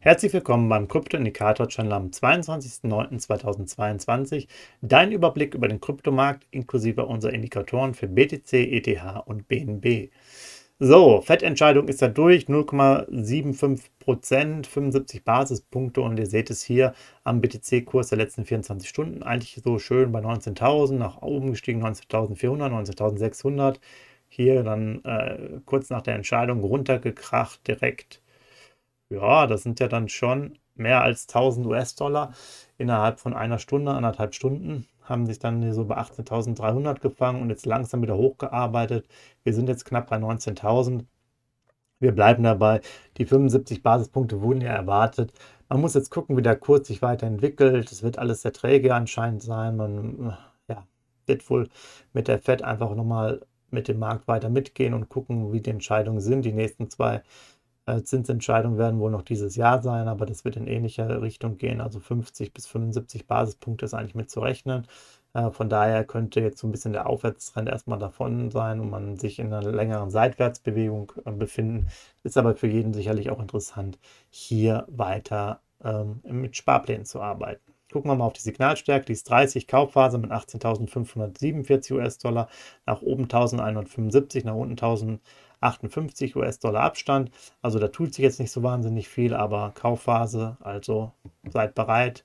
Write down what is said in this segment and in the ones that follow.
Herzlich willkommen beim Krypto-Indikator-Channel am 22.09.2022. Dein Überblick über den Kryptomarkt inklusive unserer Indikatoren für BTC, ETH und BNB. So, Fettentscheidung ist ja durch, 0,75% 75 Basispunkte und ihr seht es hier am BTC-Kurs der letzten 24 Stunden. Eigentlich so schön bei 19.000, nach oben gestiegen 19.400, 19.600. Hier dann äh, kurz nach der Entscheidung runtergekracht direkt ja, das sind ja dann schon mehr als 1000 US-Dollar innerhalb von einer Stunde, anderthalb Stunden. Haben sich dann so bei 18.300 gefangen und jetzt langsam wieder hochgearbeitet. Wir sind jetzt knapp bei 19.000. Wir bleiben dabei. Die 75 Basispunkte wurden ja erwartet. Man muss jetzt gucken, wie der Kurs sich weiterentwickelt. Es wird alles sehr träge anscheinend sein. Man ja, wird wohl mit der FED einfach nochmal mit dem Markt weiter mitgehen und gucken, wie die Entscheidungen sind. Die nächsten zwei Zinsentscheidungen werden wohl noch dieses Jahr sein, aber das wird in ähnlicher Richtung gehen. Also 50 bis 75 Basispunkte ist eigentlich mit zu rechnen. Äh, von daher könnte jetzt so ein bisschen der Aufwärtstrend erstmal davon sein und man sich in einer längeren Seitwärtsbewegung äh, befinden. Ist aber für jeden sicherlich auch interessant, hier weiter ähm, mit Sparplänen zu arbeiten. Gucken wir mal auf die Signalstärke, die ist 30, Kaufphase mit 18.547 US-Dollar, nach oben 1175, nach unten 1000. 58 US-Dollar Abstand. Also da tut sich jetzt nicht so wahnsinnig viel, aber Kaufphase, also seid bereit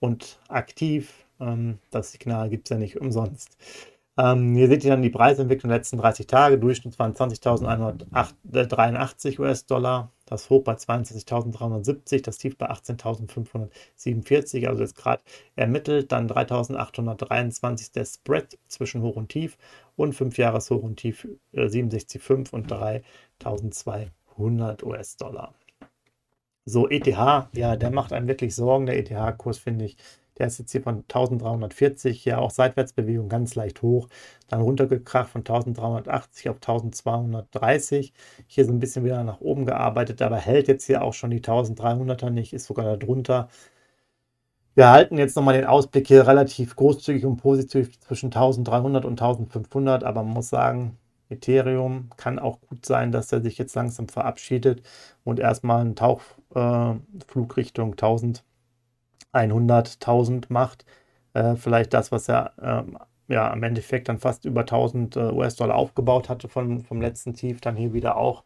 und aktiv. Ähm, das Signal gibt es ja nicht umsonst. Ähm, hier seht ihr dann die Preisentwicklung der letzten 30 Tage. Durchschnitt waren 20.183 US-Dollar. Das Hoch bei 22.370, das Tief bei 18.547, also jetzt gerade ermittelt. Dann 3.823 der Spread zwischen Hoch und Tief und 5 Jahres Hoch und Tief äh, 67,5 und 3.200 US-Dollar. So, ETH, ja, der macht einem wirklich Sorgen, der ETH-Kurs, finde ich. Der ist jetzt hier von 1340, ja auch Seitwärtsbewegung ganz leicht hoch, dann runtergekracht von 1380 auf 1230. Hier so ein bisschen wieder nach oben gearbeitet, aber hält jetzt hier auch schon die 1300er nicht, ist sogar darunter. Wir halten jetzt nochmal den Ausblick hier relativ großzügig und positiv zwischen 1300 und 1500, aber man muss sagen, Ethereum kann auch gut sein, dass er sich jetzt langsam verabschiedet und erstmal einen Tauchflug äh, Richtung 1000 100.000 macht. Äh, vielleicht das, was er ähm, ja im Endeffekt dann fast über 1000 äh, US-Dollar aufgebaut hatte von, vom letzten Tief, dann hier wieder auch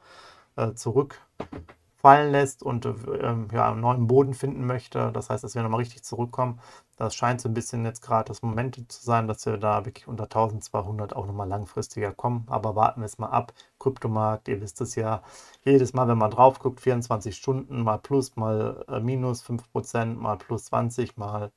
äh, zurückfallen lässt und äh, ähm, ja, einen neuen Boden finden möchte. Das heißt, dass wir nochmal richtig zurückkommen. Das scheint so ein bisschen jetzt gerade das Moment zu sein, dass wir da wirklich unter 1200 auch nochmal langfristiger kommen. Aber warten wir es mal ab. Kryptomarkt, ihr wisst es ja, jedes Mal, wenn man drauf guckt, 24 Stunden, mal plus, mal äh, minus 5%, mal plus 20, mal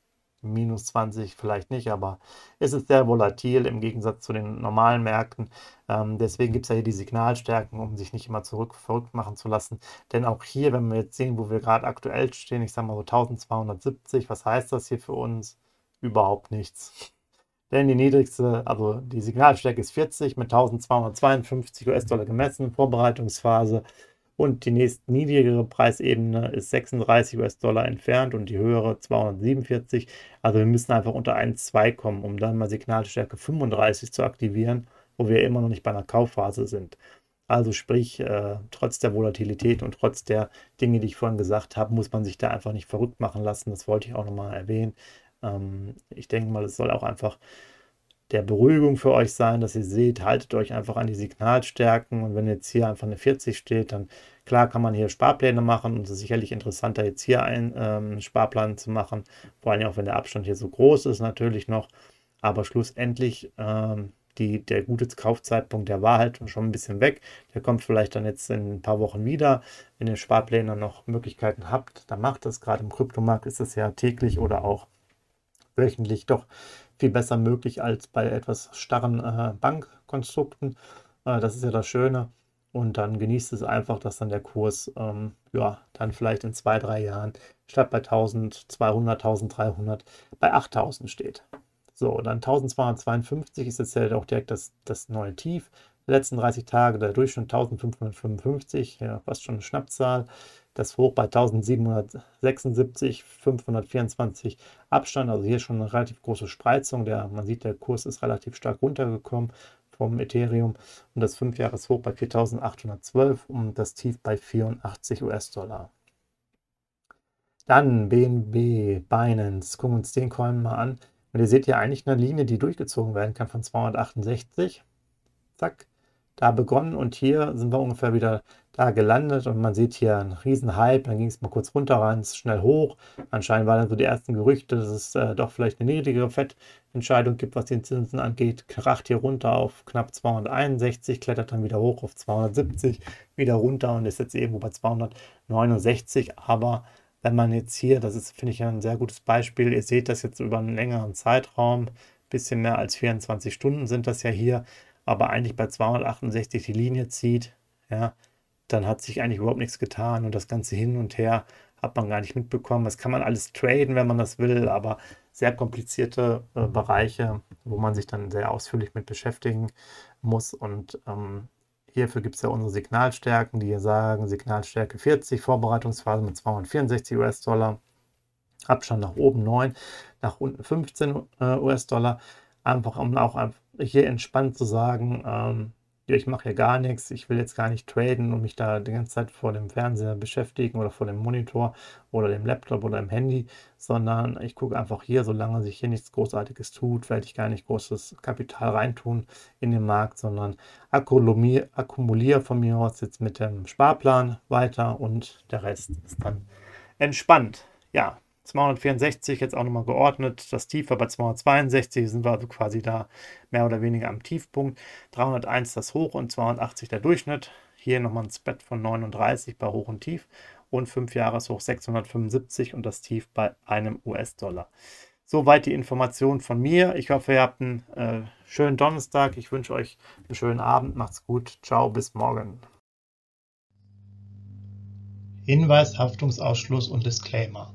minus 20 vielleicht nicht, aber es ist sehr volatil im Gegensatz zu den normalen Märkten. Ähm, deswegen gibt es ja hier die Signalstärken, um sich nicht immer zurück verrückt machen zu lassen. Denn auch hier, wenn wir jetzt sehen, wo wir gerade aktuell stehen, ich sage mal so 1270, was heißt das hier für uns? Überhaupt nichts. Denn die niedrigste, also die Signalstärke ist 40 mit 1252 US-Dollar gemessen, Vorbereitungsphase und die nächst niedrigere Preisebene ist 36 US-Dollar entfernt und die höhere 247. Also wir müssen einfach unter 1,2 kommen, um dann mal Signalstärke 35 zu aktivieren, wo wir immer noch nicht bei einer Kaufphase sind. Also sprich, äh, trotz der Volatilität und trotz der Dinge, die ich vorhin gesagt habe, muss man sich da einfach nicht verrückt machen lassen. Das wollte ich auch nochmal erwähnen. Ähm, ich denke mal, es soll auch einfach der Beruhigung für euch sein, dass ihr seht, haltet euch einfach an die Signalstärken und wenn jetzt hier einfach eine 40 steht, dann klar kann man hier Sparpläne machen und es ist sicherlich interessanter jetzt hier einen ähm, Sparplan zu machen, vor allem auch wenn der Abstand hier so groß ist natürlich noch, aber schlussendlich ähm, die, der gute Kaufzeitpunkt, der war halt schon ein bisschen weg. Der kommt vielleicht dann jetzt in ein paar Wochen wieder. Wenn ihr Sparpläne noch Möglichkeiten habt, dann macht das. Gerade im Kryptomarkt ist es ja täglich oder auch wöchentlich doch viel besser möglich als bei etwas starren äh, Bankkonstrukten. Äh, das ist ja das Schöne. Und dann genießt es einfach, dass dann der Kurs, ähm, ja, dann vielleicht in zwei, drei Jahren statt bei 1200, 1300 bei 8000 steht. So, dann 1252 ist jetzt auch direkt das, das neue Tief. Die letzten 30 Tage der Durchschnitt 1555, ja, fast schon eine Schnappzahl. Das Hoch bei 1776, 524 Abstand, also hier schon eine relativ große Spreizung. Der, man sieht, der Kurs ist relativ stark runtergekommen vom Ethereum und das 5-Jahres-Hoch bei 4812 und das Tief bei 84 US-Dollar. Dann BNB, Binance, gucken wir uns den Coin mal an. Und ihr seht hier eigentlich eine Linie, die durchgezogen werden kann von 268. Zack, da begonnen und hier sind wir ungefähr wieder da gelandet und man sieht hier einen riesen Hype, dann ging es mal kurz runter rein, schnell hoch. Anscheinend waren dann so die ersten Gerüchte, dass es äh, doch vielleicht eine niedrigere Fettentscheidung gibt, was den Zinsen angeht. Kracht hier runter auf knapp 261, klettert dann wieder hoch auf 270, wieder runter und ist jetzt irgendwo bei 269. Aber wenn man jetzt hier, das ist, finde ich, ein sehr gutes Beispiel, ihr seht das jetzt über einen längeren Zeitraum, bisschen mehr als 24 Stunden sind das ja hier, aber eigentlich bei 268 die Linie zieht, ja, dann hat sich eigentlich überhaupt nichts getan und das Ganze hin und her hat man gar nicht mitbekommen. Das kann man alles traden, wenn man das will, aber sehr komplizierte äh, Bereiche, wo man sich dann sehr ausführlich mit beschäftigen muss. Und ähm, hierfür gibt es ja unsere Signalstärken, die hier sagen, Signalstärke 40, Vorbereitungsphase mit 264 US-Dollar, Abstand nach oben 9, nach unten 15 äh, US-Dollar. Einfach um auch hier entspannt zu sagen, ähm, ja, ich mache hier gar nichts, ich will jetzt gar nicht traden und mich da die ganze Zeit vor dem Fernseher beschäftigen oder vor dem Monitor oder dem Laptop oder dem Handy, sondern ich gucke einfach hier, solange sich hier nichts Großartiges tut, werde ich gar nicht großes Kapital reintun in den Markt, sondern akkumuliere von mir aus jetzt mit dem Sparplan weiter und der Rest ist dann entspannt. Ja, 264 jetzt auch nochmal geordnet. Das Tief war bei 262, sind wir also quasi da mehr oder weniger am Tiefpunkt. 301 das Hoch und 280 der Durchschnitt. Hier nochmal ein Spread von 39 bei Hoch und Tief und 5 Jahreshoch 675 und das Tief bei einem US-Dollar. Soweit die Information von mir. Ich hoffe, ihr habt einen äh, schönen Donnerstag. Ich wünsche euch einen schönen Abend. Macht's gut. Ciao, bis morgen. Hinweis, Haftungsausschluss und Disclaimer.